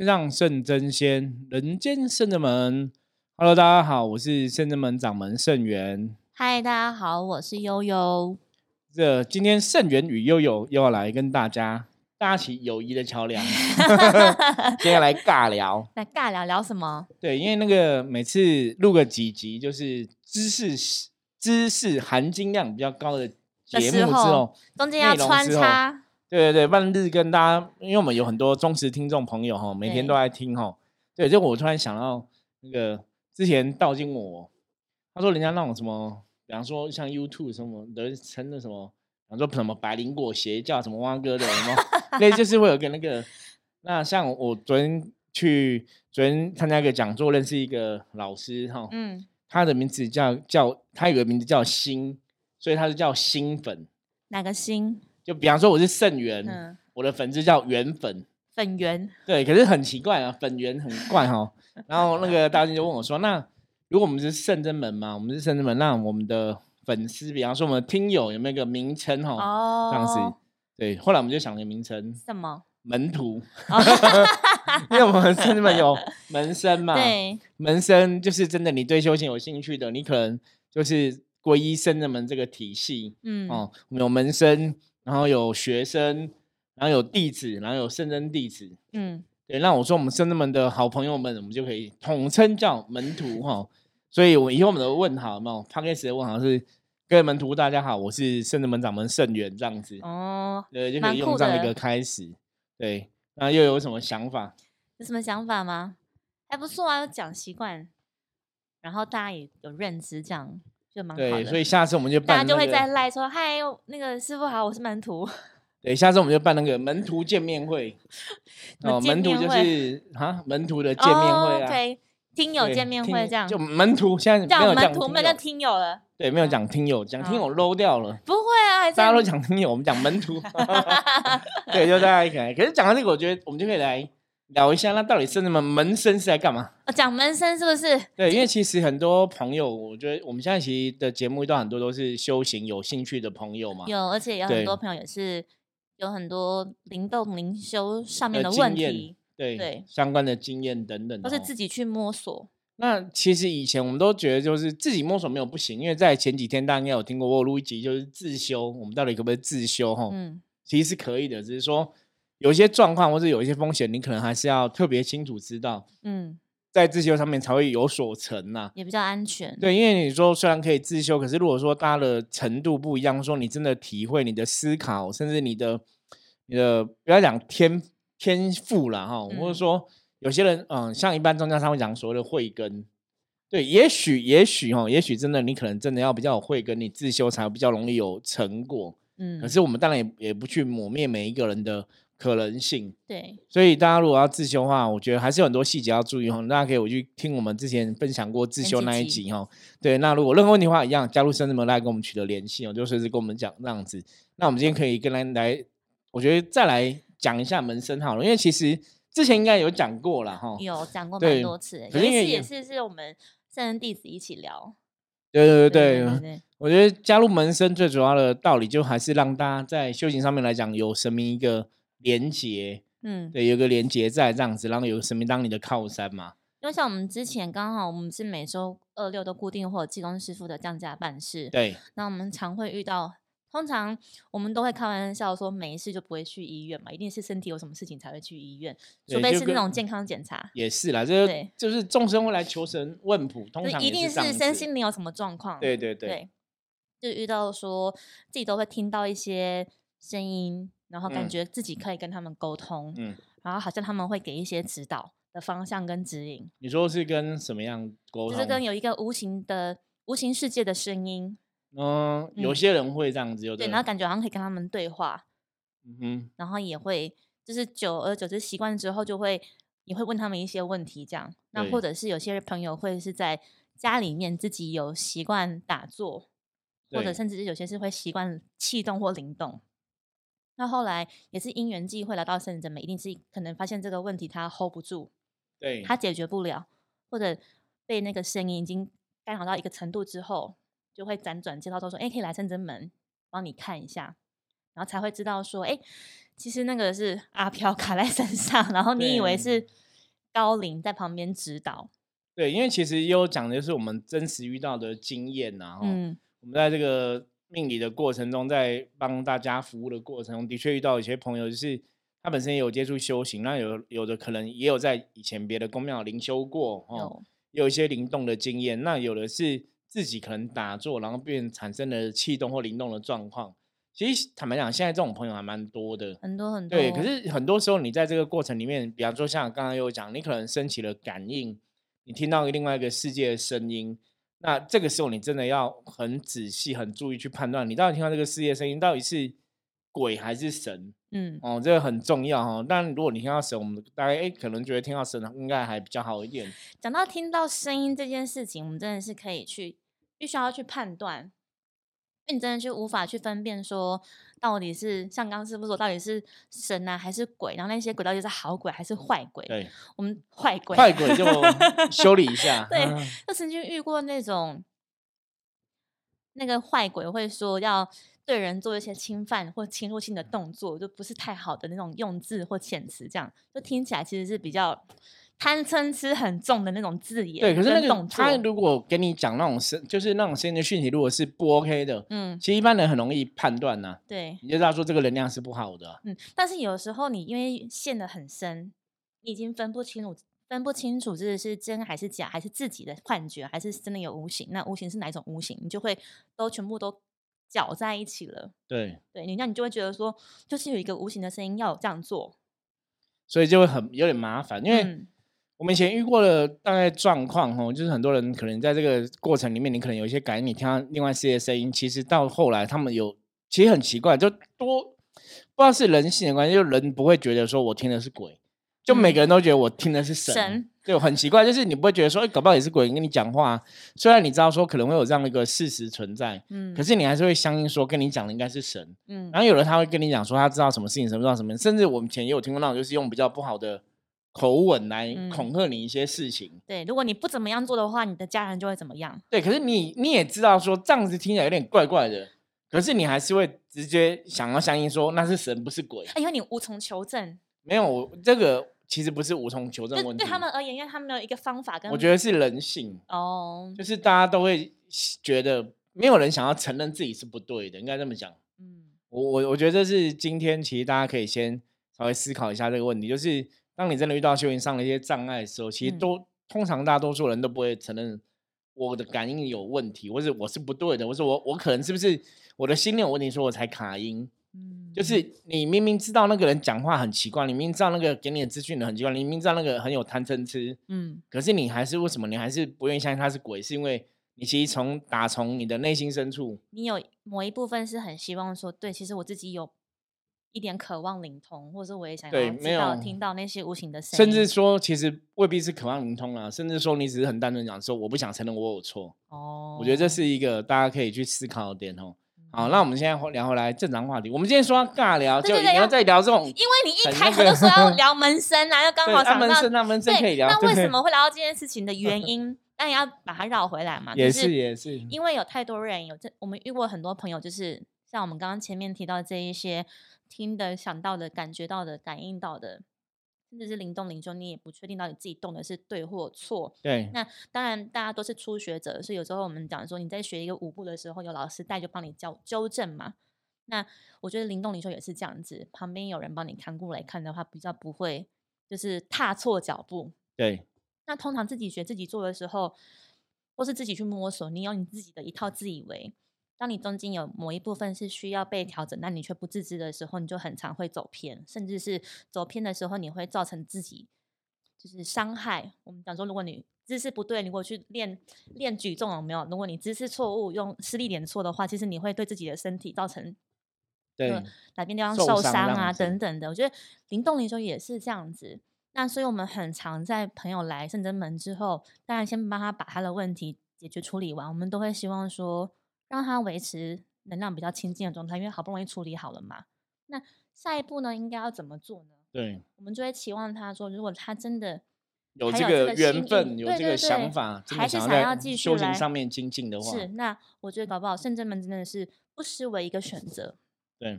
天上圣真仙，人间圣真门。Hello，大家好，我是圣真门掌门圣元。嗨，大家好，我是悠悠。这今天圣元与悠悠又要来跟大家搭起友谊的桥梁，接下来尬聊。来尬聊聊什么？对，因为那个每次录个几集，就是知识知识含金量比较高的节目之后，中间要穿插。对对对，半日跟大家，因为我们有很多忠实听众朋友哈，每天都在听哈。对，就我突然想到那个之前道金我，他说人家那种什么，比方说像 YouTube 什么的称的什么，比方说什么白灵果邪教什么蛙哥的 什么，那就是会有个那个。那像我昨天去昨天参加一个讲座，认识一个老师哈，嗯，他的名字叫叫他有个名字叫星，所以他是叫星粉。哪个星？就比方说我是圣元，我的粉丝叫元粉，粉圆。对，可是很奇怪啊，粉圆很怪哈。然后那个大金就问我说：“那如果我们是圣真门嘛，我们是圣真门，那我们的粉丝，比方说我们的听友有没有个名称哈？哦，这样子。对，后来我们就想个名称，什么？门徒，因为我们圣真门有门生嘛。对，门生就是真的，你对修行有兴趣的，你可能就是皈依圣真门这个体系。嗯，哦，我们有门生。然后有学生，然后有弟子，然后有圣真弟子。嗯，对。那我说我们圣真门的好朋友们，我们就可以统称叫门徒哈。所以，我以后我们的问好有没有？他开始的问好是各位门徒大家好，我是圣真门掌门圣元这样子。哦，对，就可以用这样一个开始。对，那又有什么想法？有什么想法吗？还不错啊，有讲习惯，然后大家也有认知这样。就蛮好的，对，所以下次我们就办，大家就会在赖说：“嗨，那个师傅好，我是门徒。”对，下次我们就办那个门徒见面会。哦，门徒就是啊，门徒的见面会啊，听友见面会这样。就门徒现在没有门徒，没有叫听友了。对，没有讲听友，讲听友 low 掉了。不会啊，大家都讲听友，我们讲门徒。对，就大家一起来。可是讲到这个，我觉得我们就可以来。聊一下，那到底是那么门生是在干嘛？讲门生是不是？对，因为其实很多朋友，我觉得我们现在其实的节目都很多都是修行有兴趣的朋友嘛。有，而且有很多朋友也是有很多灵动灵修上面的问题，对对，相关的经验等等，都是自己去摸索。那其实以前我们都觉得就是自己摸索没有不行，因为在前几天大家应该有听过我录一集，就是自修，我们到底可不可以自修？哈，嗯，其实是可以的，只是说。有一些状况或者有一些风险，你可能还是要特别清楚知道，嗯，在自修上面才会有所成呐，也比较安全。对，因为你说虽然可以自修，可是如果说大家的程度不一样，说你真的体会你的思考，甚至你的你的不要讲天天赋了哈，或者说有些人嗯，像一般宗教上会讲所谓的慧根，对，也许也许哈，也许真的你可能真的要比较有慧根，你自修才比较容易有成果。嗯，可是我们当然也也不去抹灭每一个人的。可能性对，所以大家如果要自修的话，我觉得还是有很多细节要注意哈。大家可以我去听我们之前分享过自修那一集哈。对，那如果任何问题的话，一样加入深圳门来跟我们取得联系哦，就随时跟我们讲这样子。那我们今天可以跟来来，我觉得再来讲一下门生好了，因为其实之前应该有讲过了哈，有讲过蛮多次，有一次也是是我们圣人弟子一起聊。对对对对，我觉得加入门生最主要的道理，就还是让大家在修行上面来讲有神明一个。连接，嗯，对，有个连接在这样子，然后有神明当你的靠山嘛。因为像我们之前刚好我们是每周二六都固定或者技工师傅的降价办事，对。那我们常会遇到，通常我们都会开玩笑说，没事就不会去医院嘛，一定是身体有什么事情才会去医院，除非是那种健康检查。也是啦，就是就是众生会来求神问卜，通常一定是身心灵有什么状况。对对对，就遇到说自己都会听到一些声音。然后感觉自己可以跟他们沟通，嗯，然后好像他们会给一些指导的方向跟指引。你说是跟什么样沟通？就是跟有一个无形的无形世界的声音。嗯，有些人会这样子，有对，然后感觉好像可以跟他们对话。嗯哼，然后也会就是久而久之习惯之后，就会也会问他们一些问题，这样。那或者是有些朋友会是在家里面自己有习惯打坐，或者甚至是有些是会习惯气动或灵动。那后来也是因缘际会来到圣真门，一定是可能发现这个问题他 hold 不住，对，他解决不了，或者被那个声音已经干扰到一个程度之后，就会辗转介绍说，哎，可以来圣真门帮你看一下，然后才会知道说，哎，其实那个是阿飘卡在身上，然后你以为是高龄在旁边指导。对，因为其实也有讲的是我们真实遇到的经验呐。嗯，我们在这个命理的过程中，在帮大家服务的过程中，的确遇到一些朋友，就是他本身也有接触修行，那有有的可能也有在以前别的公庙灵修过哦，有一些灵动的经验。那有的是自己可能打坐，然后变产生了气动或灵动的状况。其实坦白讲，现在这种朋友还蛮多的，很多很多。对，可是很多时候你在这个过程里面，比方说像刚刚有讲，你可能升起了感应。你听到另外一个世界的声音，那这个时候你真的要很仔细、很注意去判断，你到底听到这个世界声音到底是鬼还是神？嗯，哦，这个很重要哈。但如果你听到神，我们大概哎可能觉得听到神应该还比较好一点。讲到听到声音这件事情，我们真的是可以去必须要去判断。你真的就无法去分辨说，到底是像刚师傅说，到底是神啊还是鬼？然后那些鬼到底是好鬼还是坏鬼？对，我们坏鬼，坏鬼就 修理一下。对，就曾经遇过那种那个坏鬼会说要对人做一些侵犯或侵入性的动作，就不是太好的那种用字或遣词，这样就听起来其实是比较。贪嗔痴很重的那种字眼，对，可是那个他如果给你讲那种声，就是那种声音的讯息，如果是不 OK 的，嗯，其实一般人很容易判断呐，对，你就知道说这个能量是不好的，嗯，但是有时候你因为陷得很深，你已经分不清楚，分不清楚这是真还是假，还是自己的幻觉，还是真的有无形，那无形是哪种无形，你就会都全部都搅在一起了，对，对你那你就会觉得说，就是有一个无形的声音要这样做，所以就会很有点麻烦，因为。我们以前遇过的大概状况，哦，就是很多人可能在这个过程里面，你可能有一些感应，你听到另外世界声音，其实到后来他们有，其实很奇怪，就多不知道是人性的关系，就人不会觉得说我听的是鬼，就每个人都觉得我听的是神，就很奇怪，就是你不会觉得说，哎，搞不好也是鬼跟你讲话，虽然你知道说可能会有这样的一个事实存在，嗯，可是你还是会相信说跟你讲的应该是神，嗯，然后有人他会跟你讲说他知道什么事情，什么知道什么，甚至我们前也有听过那种就是用比较不好的。口吻来恐吓你一些事情，对，如果你不怎么样做的话，你的家人就会怎么样？对，可是你你也知道说这样子听起来有点怪怪的，可是你还是会直接想要相信说那是神不是鬼，因为你无从求证。没有，这个其实不是无从求证问题，对他们而言，因为他们没有一个方法跟。我觉得是人性哦，就是大家都会觉得没有人想要承认自己是不对的，应该这么讲。嗯，我我我觉得这是今天其实大家可以先稍微思考一下这个问题，就是。当你真的遇到修行上的一些障碍的时候，其实都通常大多数人都不会承认我的感应有问题，或者我是不对的，或者我我可能是不是我的心念有问题，说我才卡音。嗯，就是你明明知道那个人讲话很奇怪，你明明知道那个给你的资讯很奇怪，你明明知道那个很有贪嗔痴，嗯，可是你还是为什么你还是不愿意相信他是鬼？是因为你其实从打从你的内心深处，你有某一部分是很希望说，对，其实我自己有。一点渴望灵通，或者是我也想要知道听到那些无形的声音，甚至说其实未必是渴望灵通啊，甚至说你只是很单纯讲说我不想承认我有错哦。我觉得这是一个大家可以去思考的点哦。好，那我们现在聊回来正常话题，我们今天说尬聊，就你要再聊这种，因为你一开头就说要聊门生啊，又 刚好想到那门生可以聊。那为什么会聊到这件事情的原因？那也要把它绕回来嘛。也是也是，因为有太多人有这，我们遇过很多朋友，就是像我们刚刚前面提到这一些。听的、想到的、感觉到的、感应到的，甚至是灵动灵修，你也不确定到底自己动的是对或错。对，那当然大家都是初学者，所以有时候我们讲说你在学一个舞步的时候，有老师带就帮你教纠正嘛。那我觉得灵动灵修也是这样子，旁边有人帮你看过来看的话，比较不会就是踏错脚步。对。那通常自己学自己做的时候，或是自己去摸索，你有你自己的一套自以为。当你中间有某一部分是需要被调整，但你却不自知的时候，你就很常会走偏，甚至是走偏的时候，你会造成自己就是伤害。我们讲说，如果你姿势不对，如果去练练举重有没有？如果你姿势错误，用施力点错的话，其实你会对自己的身体造成对哪边地方受伤啊等等的。我觉得灵动灵修也是这样子。那所以我们很常在朋友来圣真门之后，当然先帮他把他的问题解决处理完，我们都会希望说。让他维持能量比较清净的状态，因为好不容易处理好了嘛。那下一步呢，应该要怎么做呢？对，我们就会期望他说，如果他真的有这个缘分，有这个想法，还是想要继续修行上面精进的话，是那我觉得搞不好圣真门真的是不失为一个选择。对，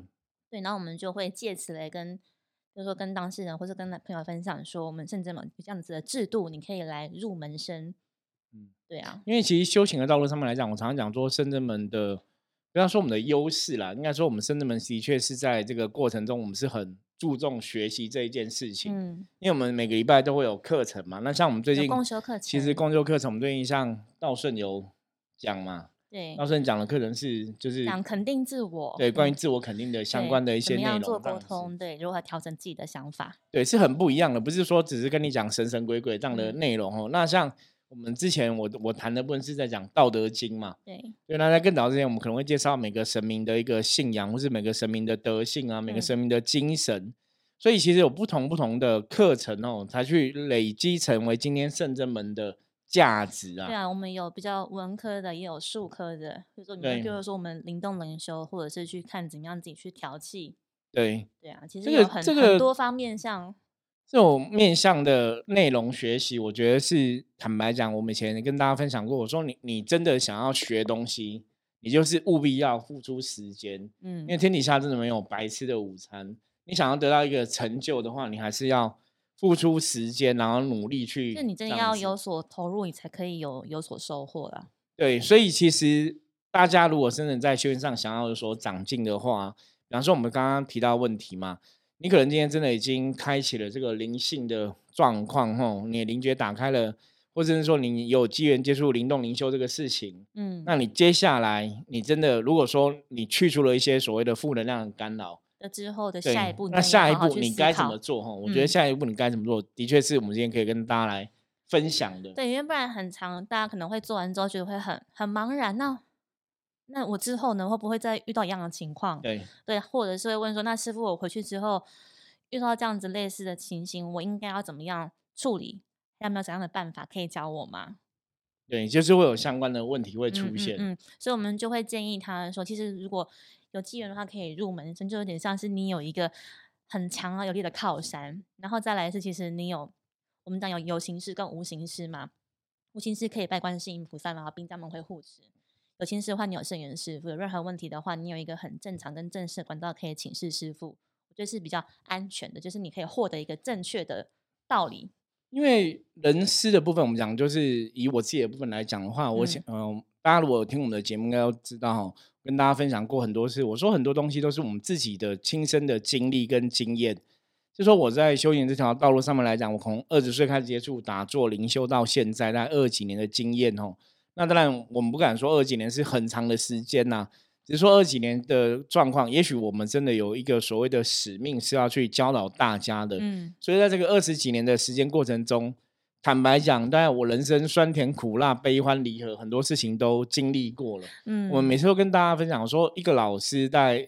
对，然后我们就会借此来跟就是说跟当事人或者跟朋友分享说，我们圣真门这样子的制度，你可以来入门生。嗯，对啊，因为其实修行的道路上面来讲，我常常讲说深圳门的。不要说我们的优势啦，应该说我们深圳门的确是在这个过程中，我们是很注重学习这一件事情。嗯，因为我们每个礼拜都会有课程嘛。那像我们最近共修课程，其实共修课程，我们最近像道顺有讲嘛。对，道顺讲的课程是就是讲肯定自我，对，关于自我肯定的相关的一些内容。做沟通，对，如何调整自己的想法，对，是很不一样的。不是说只是跟你讲神神鬼鬼这样的内容哦。那像。我们之前我我谈的部分是在讲《道德经》嘛，对，对。那在更早之前，我们可能会介绍每个神明的一个信仰，或是每个神明的德性啊，每个神明的精神。所以其实有不同不同的课程哦，才去累积成为今天圣真门的价值啊。对啊，我们有比较文科的，也有术科的，比如说你们就是说我们灵动灵修，或者是去看怎么样自己去调气。对，对啊，其实有很很多方面像。这种面向的内容学习，我觉得是坦白讲，我们以前跟大家分享过，我说你你真的想要学东西，你就是务必要付出时间，嗯，因为天底下真的没有白吃的午餐。你想要得到一个成就的话，你还是要付出时间，然后努力去。那你真的要有所投入，你才可以有有所收获啦。对，所以其实大家如果真的在修行上想要有所长进的话，比方说我们刚刚提到问题嘛。你可能今天真的已经开启了这个灵性的状况，吼，你的灵觉打开了，或者是说你有机缘接触灵动灵修这个事情，嗯，那你接下来你真的如果说你去除了一些所谓的负能量的干扰，那之后的下一步，那下一步你该怎么做？哈，我觉得下一步你该怎么做，的确是我们今天可以跟大家来分享的。对，因为不然很长，大家可能会做完之后觉得会很很茫然呢。那我之后呢，会不会再遇到一样的情况？对对，或者是会问说，那师傅，我回去之后遇到这样子类似的情形，我应该要怎么样处理？有没有怎样的办法可以教我吗？对，就是会有相关的问题会出现。嗯，所以我们就会建议他说，其实如果有机缘的话，可以入门，甚至有点像是你有一个很强而有力的靠山，然后再来是，其实你有我们讲有有形式跟无形式嘛，无形式可以拜观世音菩萨，然后兵家们会护持。有心事的话，你有圣元师傅；有任何问题的话，你有一个很正常跟正式的管道可以请示师傅。我觉得是比较安全的，就是你可以获得一个正确的道理。因为人师的部分，我们讲就是以我自己的部分来讲的话，我想，嗯，大家如果听我们的节目，应该都知道，跟大家分享过很多次。我说很多东西都是我们自己的亲身的经历跟经验。就说我在修行这条道路上面来讲，我从二十岁开始接触打坐灵修到现在，大概二几年的经验哦。那当然，我们不敢说二几年是很长的时间呐，只是说二几年的状况，也许我们真的有一个所谓的使命是要去教导大家的。嗯，所以在这个二十几年的时间过程中，坦白讲，当然我人生酸甜苦辣、悲欢离合，很多事情都经历过了。嗯，我们每次都跟大家分享说，一个老师在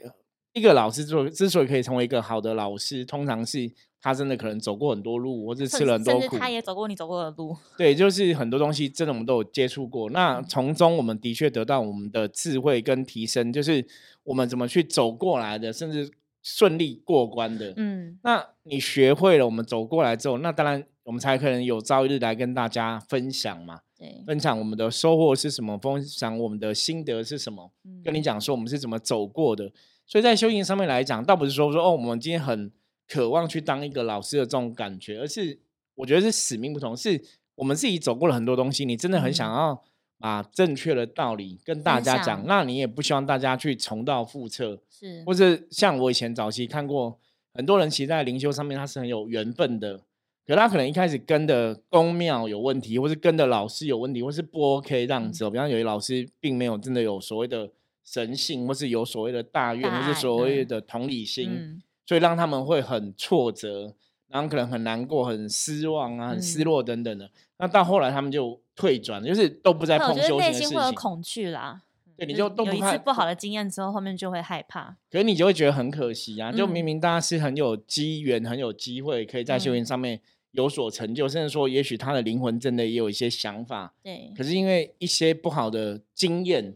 一个老师之之所以可以成为一个好的老师，通常是。他真的可能走过很多路，或者吃了很多苦。他也走过你走过的路。对，就是很多东西真的我们都有接触过。那从中我们的确得到我们的智慧跟提升，就是我们怎么去走过来的，甚至顺利过关的。嗯，那你学会了，我们走过来之后，那当然我们才可能有朝一日来跟大家分享嘛。对，分享我们的收获是什么，分享我们的心得是什么，跟你讲说我们是怎么走过的。所以在修行上面来讲，倒不是说说哦，我们今天很。渴望去当一个老师的这种感觉，而是我觉得是使命不同，是我们自己走过了很多东西，你真的很想要把正确的道理跟大家讲，那你也不希望大家去重蹈覆辙，是，或者像我以前早期看过很多人，其实在灵修上面他是很有缘分的，可他可能一开始跟的公庙有问题，或是跟的老师有问题，或是不 OK 这样子，比方有些老师并没有真的有所谓的神性，或是有所谓的大愿，或是所谓的同理心。所以让他们会很挫折，然后可能很难过、很失望啊、很失落等等的。那到后来他们就退转，就是都不再碰修行的事情。内心会有恐惧啦。对，你就都有一次不好的经验之后，后面就会害怕。可是你就会觉得很可惜啊！就明明大家是很有机缘、很有机会，可以在修行上面有所成就，甚至说，也许他的灵魂真的也有一些想法。对。可是因为一些不好的经验。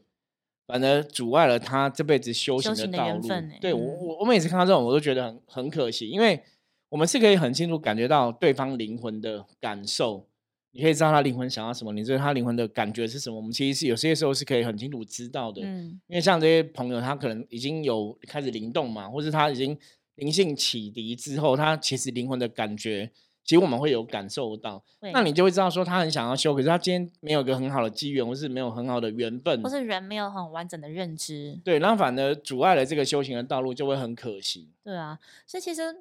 反而阻碍了他这辈子修行的道路。对我，我我每次看到这种，我都觉得很很可惜，因为我们是可以很清楚感觉到对方灵魂的感受，你可以知道他灵魂想要什么，你知道他灵魂的感觉是什么。我们其实是有些时候是可以很清楚知道的。嗯，因为像这些朋友，他可能已经有开始灵动嘛，或是他已经灵性启迪之后，他其实灵魂的感觉。其实我们会有感受到，那你就会知道说他很想要修，可是他今天没有一个很好的机缘，或是没有很好的缘分，或是人没有很完整的认知，对，然后反而阻碍了这个修行的道路，就会很可惜。对啊，所以其实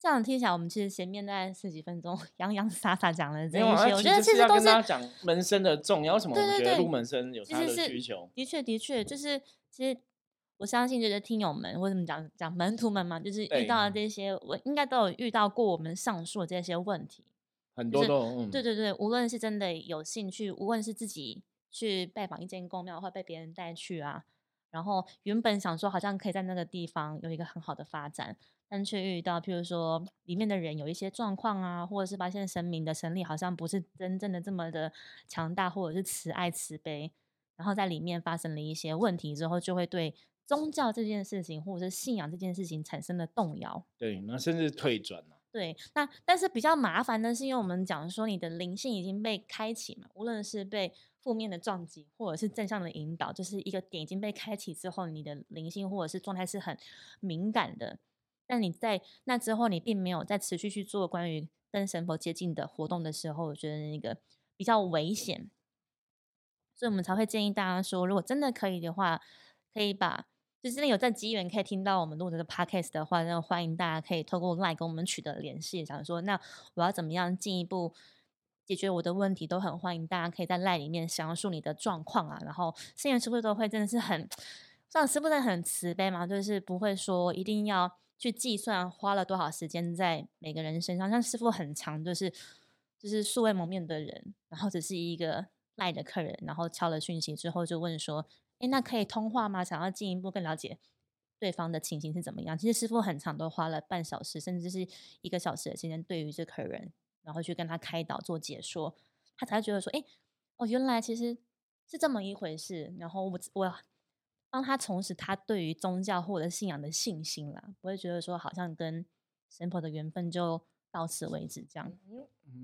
这样听起来，我们其实前面大概十几分钟 洋洋洒洒讲了这些，我觉得其实都是讲门生的重要。为什么我觉得入门生有他的需求？的确，的确，就是其实。我相信就是听友们，或者怎么讲讲门徒们嘛，就是遇到了这些，我应该都有遇到过我们上述的这些问题，很多都，对对对，无论是真的有兴趣，无论是自己去拜访一间公庙，或被别人带去啊，然后原本想说好像可以在那个地方有一个很好的发展，但却遇到譬如说里面的人有一些状况啊，或者是发现神明的神力好像不是真正的这么的强大，或者是慈爱慈悲，然后在里面发生了一些问题之后，就会对。宗教这件事情，或者是信仰这件事情产生了动摇，对，那甚至退转了。对，那但是比较麻烦的是，因为我们讲说你的灵性已经被开启嘛，无论是被负面的撞击，或者是正向的引导，就是一个点已经被开启之后，你的灵性或者是状态是很敏感的。但你在那之后，你并没有再持续去做关于跟神佛接近的活动的时候，我觉得那个比较危险，所以我们才会建议大家说，如果真的可以的话，可以把。就是有在机缘可以听到我们录这个 podcast 的话，那欢迎大家可以透过 line 跟我们取得联系，想说那我要怎么样进一步解决我的问题，都很欢迎大家可以在 line 里面详述你的状况啊。然后圣元师傅都会真的是很，像师傅真的很慈悲嘛，就是不会说一定要去计算花了多少时间在每个人身上。像师傅很长，就是就是素未谋面的人，然后只是一个赖的客人，然后敲了讯息之后就问说。哎，那可以通话吗？想要进一步更了解对方的情形是怎么样？其实师傅很长，都花了半小时，甚至是一个小时的时间，对于这客人，然后去跟他开导做解说，他才觉得说，哎，哦，原来其实是这么一回事。然后我我帮他重拾他对于宗教或者信仰的信心啦，不会觉得说好像跟神婆的缘分就到此为止这样。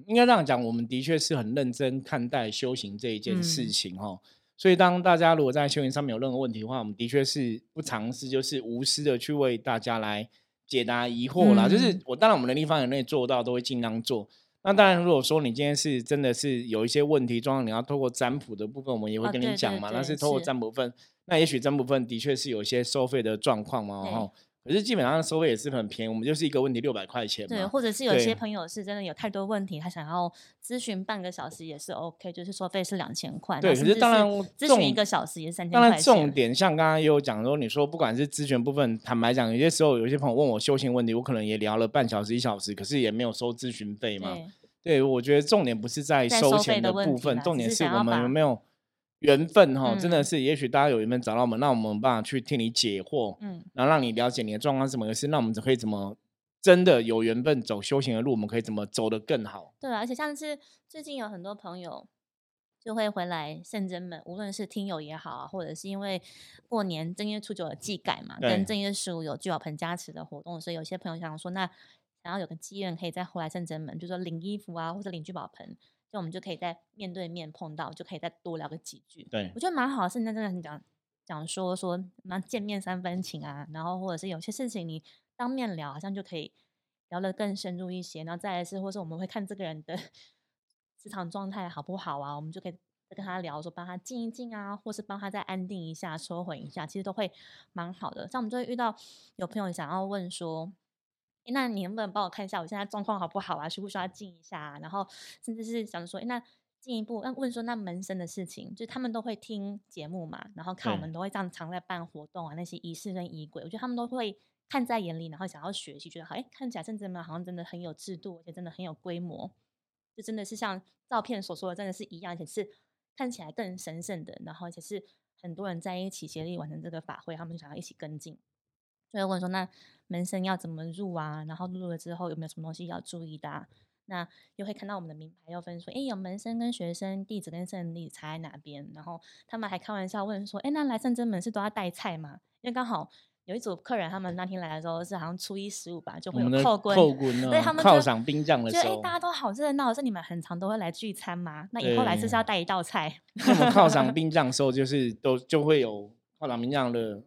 应该这样讲，我们的确是很认真看待修行这一件事情哈。所以，当大家如果在修行上面有任何问题的话，我们的确是不尝试，就是无私的去为大家来解答疑惑啦。就是我当然我们能力范围内做到，都会尽量做。那当然，如果说你今天是真的是有一些问题状况，你要透过占卜的部分，我们也会跟你讲嘛。那是透过占卜分，那也许占卜分的确是有一些收费的状况嘛，然后。可是基本上收费也是很便宜，我们就是一个问题六百块钱。对，或者是有些朋友是真的有太多问题，他想要咨询半个小时也是 OK，就是收费是两千块。对，可是当然咨询一个小时也是三千块。当然重点像刚刚也有讲说，你说不管是咨询部分，坦白讲，有些时候有些朋友问我修行问题，我可能也聊了半小时一小时，可是也没有收咨询费嘛。对，我觉得重点不是在收钱的部分，重点是我们有没有。缘分哈，真的是，也许大家有缘分找到我们，那我们办法去替你解惑，嗯，然后让你了解你的状况是怎么回事，那我们可以怎么真的有缘分走修行的路，我们可以怎么走得更好？对，而且像是最近有很多朋友就会回来圣真门，无论是听友也好啊，或者是因为过年正月初九有祭改嘛，跟正月十五有聚宝盆加持的活动，所以有些朋友想说，那想要有个机缘可以再回来圣真门，就说领衣服啊，或者领聚宝盆。就我们就可以在面对面碰到，就可以再多聊个几句。对我觉得蛮好，是那真的很讲讲说说那见面三分情啊，然后或者是有些事情你当面聊，好像就可以聊得更深入一些。然后再来是，或是我们会看这个人的 职场状态好不好啊，我们就可以再跟他聊，说帮他静一静啊，或是帮他再安定一下、收回一下，其实都会蛮好的。像我们就会遇到有朋友想要问说。那你能不能帮我看一下我现在状况好不好啊？需不需要静一下？啊然后甚至是想说，那进一步那问说那门生的事情，就他们都会听节目嘛，然后看我们都会这样常在办活动啊，那些仪式跟仪轨，我觉得他们都会看在眼里，然后想要学习，觉得好，哎，看起来甚至们好像真的很有制度，而且真的很有规模，就真的是像照片所说的，真的是一样，而且是看起来更神圣的，然后而且是很多人在一起协力完成这个法会，他们想要一起跟进。所以问说，那门生要怎么入啊？然后入了之后有没有什么东西要注意的？那又会看到我们的名牌，又分说，哎，有门生跟学生、弟子跟圣弟差在哪边？然后他们还开玩笑问说，哎，那来圣真门是都要带菜吗？因为刚好有一组客人，他们那天来的时候是好像初一十五吧，就会有扣棍，扣棍，所以他们犒赏兵将的时候，哎，大家都好热闹，是你们很常都会来聚餐吗？那以后来是是要带一道菜？我们犒赏 兵将的时候，就是都就会有犒赏兵将的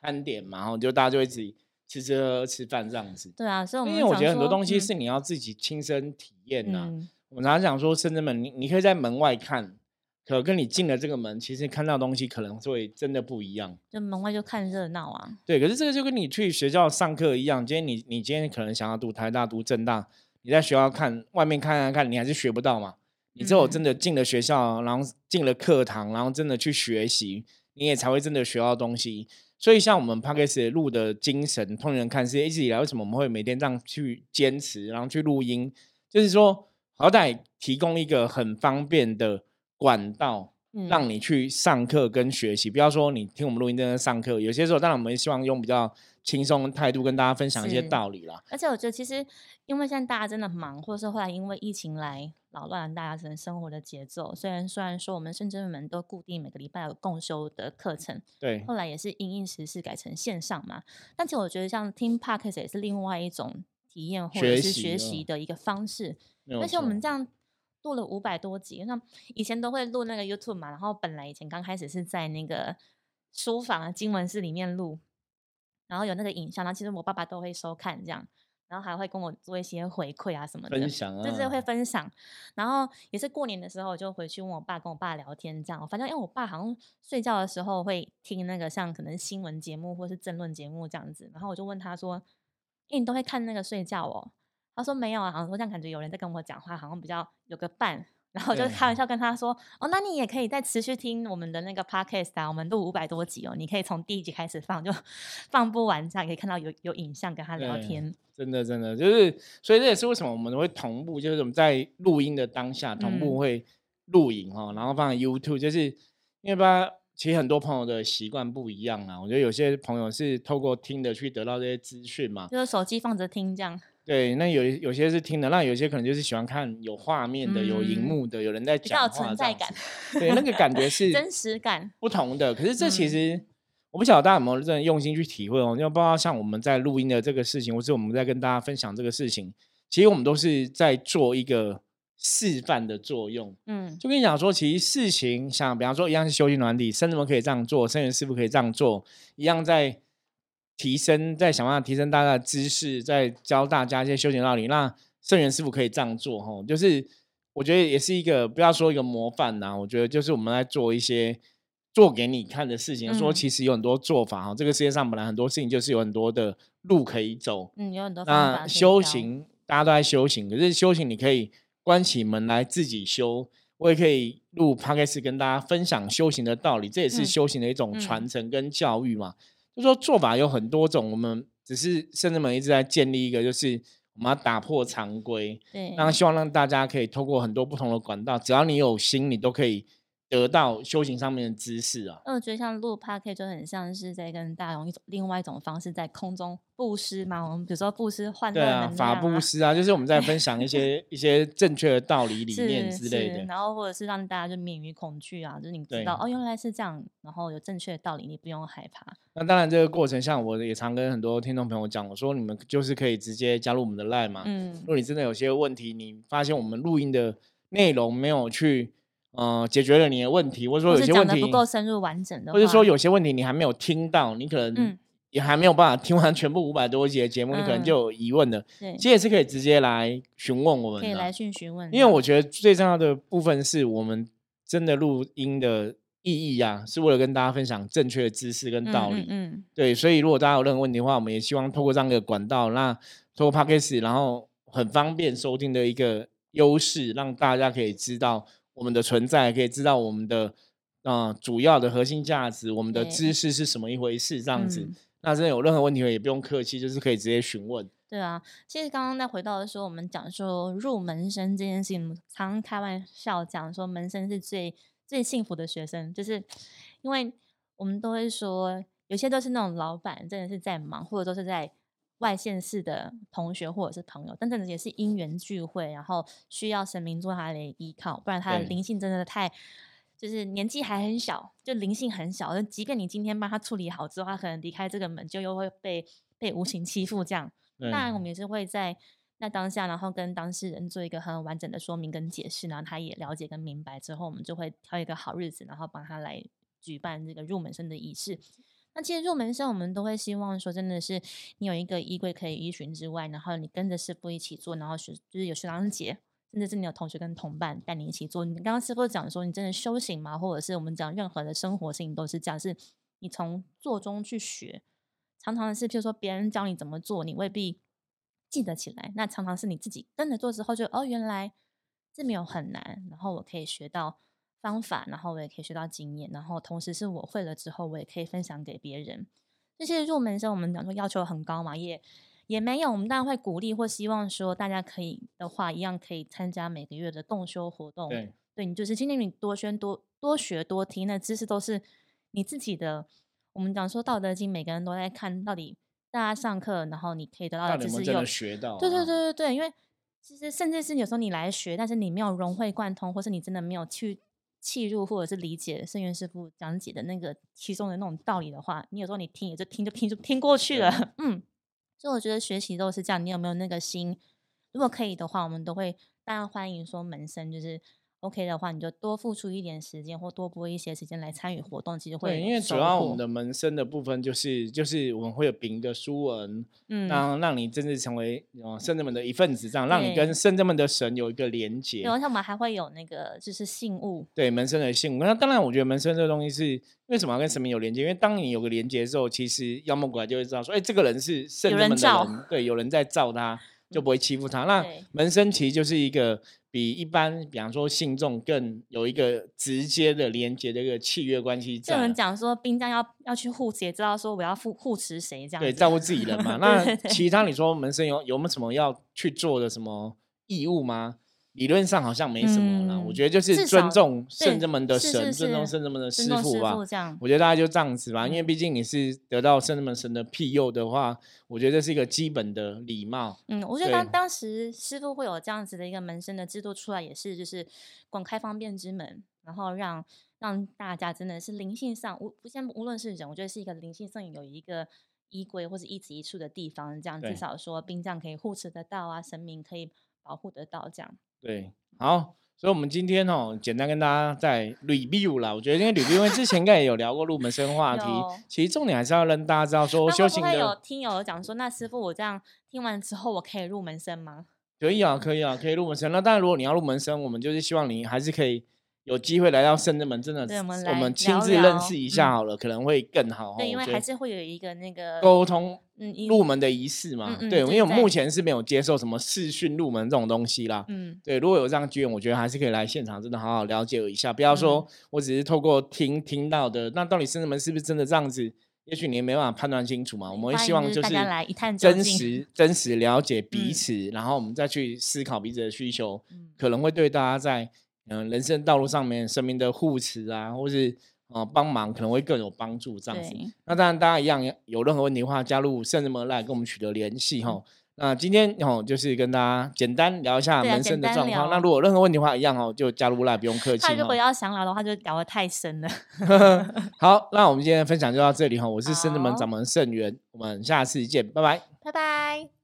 餐点嘛，然后就大家就会一起。吃吃喝喝吃饭这样子。对啊，所以我们因为我觉得很多东西嗯是你要自己亲身体验呐、嗯我们常常讲说，深圳门，你你可以在门外看，可跟你进了这个门，其实看到的东西可能会真的不一样。就门外就看热闹啊。对，可是这个就跟你去学校上课一样，今天你你今天可能想要读台大、读政大，你在学校看外面看看看，你还是学不到嘛。你只有真嗯的进了学校，然后进了课堂，然后真的去学习，你也才会真的学到东西。所以像我们 p o d c a s t 录的精神，通人看世界，一直以来为什么我们会每天这样去坚持，然后去录音，就是说好歹提供一个很方便的管道，嗯，让你去上课跟学习，不要说你听我们录音在那上课，有些时候当然我们希望用比较轻松的态度跟大家分享一些道理啦。而且我觉得其实因为现在大家真的忙，或者是后来因为疫情来扰乱了大家人生活的节奏。虽然虽然说我们深圳门都固定每个礼拜有共修的课程，对，后来也是因应时事改成线上嘛。但其实我觉得像听 podcast 也是另外一种体验或者是学习的一个方式。而且我们这样录了五百多集，那以前都会录那个 YouTube 嘛，然后本来以前刚开始是在那个书房啊经文室里面录，然后有那个影像，然后其实我爸爸都会收看这样，然后还会跟我做一些回馈啊什么的，分享啊，就是会分享，然后也是过年的时候，我就回去问我爸，跟我爸聊天这样。我发现，因为我爸好像睡觉的时候会听那个像可能新闻节目或是政论节目这样子，然后我就问他说：“哎、你都会看那个睡觉哦？”他说：“没有啊，好像我这样感觉有人在跟我讲话，好像比较有个伴。”然后我就开玩笑跟他说：“哦，那你也可以再持续听我们的那个 podcast 啊，我们录五百多集哦，你可以从第一集开始放，就 放不完，这样可以看到有有影像跟他聊天。真的真的就是，所以这也是为什么我们会同步，就是我们在录音的当下同步嗯会录影哈、然后放在 YouTube，就是因为吧，其实很多朋友的习惯不一样啊。我觉得有些朋友是透过听的去得到这些资讯嘛，就是手机放着听这样。对，那有有些是听的，那有些可能就是喜欢看有画面的、有荧嗯幕的，有人在讲话存在感对，那个感觉是 真实感。不同的。可是这其嗯实、我不晓得大家有没有真的用心去体会哦，因为包括像我们在录音的这个事情，或是我们在跟大家分享这个事情，其实我们都是在做一个示范的作用。嗯，就跟你讲说，其实事情像比方说一样是修行软体，圣人们可以这样做，生人师傅可以这样做，一样在提升，在想办法提升大家的知识，在教大家一些修行道理。那圣元师傅可以这样做，吼，就是我觉得也是一个不要说一个模范呐、我觉得就是我们在做一些做给你看的事情，说嗯其实有很多做法哈，这个世界上本来很多事情就是有很多的路可以走，嗯，有很多方法那修，行大家都在修行，可是修行你可以关起门来自己修，我也可以录 podcast 跟大家分享修行的道理，这也是嗯。修行的一种嗯。传承跟教育嘛。就说做法有很多种，我们只是甚至们一直在建立一个，就是我们要打破常规，对，那希望让大家可以透过很多不同的管道，只要你有心，你都可以得到修行上面的知识啊。那我觉得像录 p o d c a s t 就很像是在跟大家用一种另外一种方式在空中布施嘛。我们比如说布施欢乐对啊，法布施啊，就是我们在分享一些 一些正确的道理、理念之类的。然后或者是让大家就免于恐惧啊，就是你知道哦原来是这样，然后有正确的道理，你不用害怕。那当然，这个过程像我也常跟很多听众朋友讲，我说你们就是可以直接加入我们的 Line 嘛。嗯如，果你真的有些问题，你发现我们录音的内容没有去呃解决了你的问题，或者说有些问题不够深入完整的，或者说有些问题你还没有听到，你可能嗯也还没有办法听完全部五百多集的节目，你可能嗯就有疑问了。对其实也是可以直接来询问我们可以来讯询问，因为我觉得最重要的部分是我们真的录音的意义啊、是为了跟大家分享正确的知识跟嗯道理。嗯嗯对，所以如果大家有任何问题的话，我们也希望透过这样的管道，那透过 Podcast，然后很方便收听的一个优势，让大家可以知道我们的存在，可以知道我们的呃主要的核心价值，我们的知识是什么一回事，这样子。嗯那真的有任何问题也不用客气，就是可以直接询问。对啊，其实刚刚在回到的时候，我们讲说入门生这件事情，常常开玩笑讲说门生是最最幸福的学生，就是因为我们都会说，有些都是那种老板真的是在忙，或者都是在外县市的同学或者是朋友，但真的也是因缘聚会，然后需要神明做他的依靠，不然他的对灵性真的太。就是年纪还很小，就灵性很小，就即便你今天帮他处理好之后，他可能离开这个门，就又会被被无情欺负这样。对当然，我们也是会在那当下，然后跟当事人做一个很完整的说明跟解释，然后他也了解跟明白之后，我们就会挑一个好日子，然后帮他来举办这个入门生的仪式。其实入门生我们都会希望说，真的是你有一个衣柜可以依循之外，然后你跟着师傅一起做，然后学就是有学长姐，甚至是你有同学跟同伴带你一起做。你刚刚师傅讲说，你真的修行吗？或者是我们讲任何的生活事情都是这样，是你从做中去学。常常的是，譬如说别人教你怎么做，你未必记得起来。那常常是你自己跟着做之后，就哦，原来这没有很难，然后我可以学到方法，然后我也可以学到经验，然后同时是我会了之后，我也可以分享给别人。这些入门生，我们讲说要求很高嘛，也也没有，我们当然会鼓励或希望说大家可以的话，一样可以参加每个月的共修活动。对，对你就是今天你多宣多多学多听，那知识都是你自己的。我们讲说《道德经》，每个人都在看到底，大家上课，然后你可以得到的知识有学到。对对对对对，因为其实甚至是有时候你来学，但是你没有融会贯通，或是你真的没有去契入，或者是理解圣元师傅讲解的那个其中的那种道理的话，你有时候你听也就听就听就听过去了。嗯，所以我觉得学习都是这样，你有没有那个心？如果可以的话，我们都会大家欢迎说门生就是。OK 的话，你就多付出一点时间，或多拨一些时间来参与活动，其实会。对，因为主要我们的门生的部分就是就是我们会有饼的书文，嗯，让让你真正成为哦圣人们的一份子，这样让你跟圣人们的神有一个连接。然后我们还会有那个就是信物，对门生的信物。那当然，我觉得门生这个东西是为什么要跟神明有连接？因为当你有个连接之后，其实妖魔鬼怪就会知道说，哎，这个人是圣人们的人，对，有人在造他，就不会欺负他。那门生其实就是一个。比一般，比方说信众更有一个直接的连接的一个契约关系。有人讲说，兵将要要去护持，也知道说我要护护持谁这样。对，照顾自己人嘛。那其他你说门生有有没有什么要去做的什么义务吗？理论上好像没什么了，我觉得就是尊重圣人们的神，尊重圣人们的师傅吧。我觉得大家就这样子吧，因为毕竟你是得到圣人们神的庇佑的话，我觉得这是一个基本的礼貌。嗯，我觉得当当时师傅会有这样子的一个门生的制度出来，也是就是广开方便之门，然后让让大家真的是灵性上无不先无论是人，我觉得是一个灵性上有一个依归或者一指一处的地方，这样至少说兵将可以护持得到啊，神明可以保护得到这样。对，好，所以，我们今天哦，简单跟大家再 review 啦。我觉得因为 review，因为之前应该也有聊过入门生话题，其实重点还是要让大家知道说，修行的。有听友讲说，那师傅，我这样听完之后，我可以入门生吗？可以啊，可以啊，可以入门生。那当然，如果你要入门生，我们就是希望你还是可以。有机会来到圣人门，真的，我们亲自认识一下好了，可能会更好。对，因为还是会有一个那个沟通入门的仪式嘛。对，因为我目前是没有接受什么视讯入门这种东西啦。嗯，对，如果有这样机缘，我觉得还是可以来现场，真的好好了解一下。不要说我只是透过听听到的，那到底圣人门是不是真的这样子？也许你也没办法判断清楚嘛。我们会希望就是真实真实了解彼此，然后我们再去思考彼此的需求，可能会对大家在。嗯，人生道路上面生命的护持啊，或是呃帮忙，可能会更有帮助这样子。那当然，大家一样有任何问题的话，加入圣人门来跟我们取得联系哈。那今天哦，就是跟大家简单聊一下门生的状况。那如果任何问题的话，一样哦，就加入来，不用客气。他如果要想聊的话，就聊得太深了。好，那我们今天分享就到这里哈。我是圣人门掌门圣元，我们下次见，拜拜拜拜。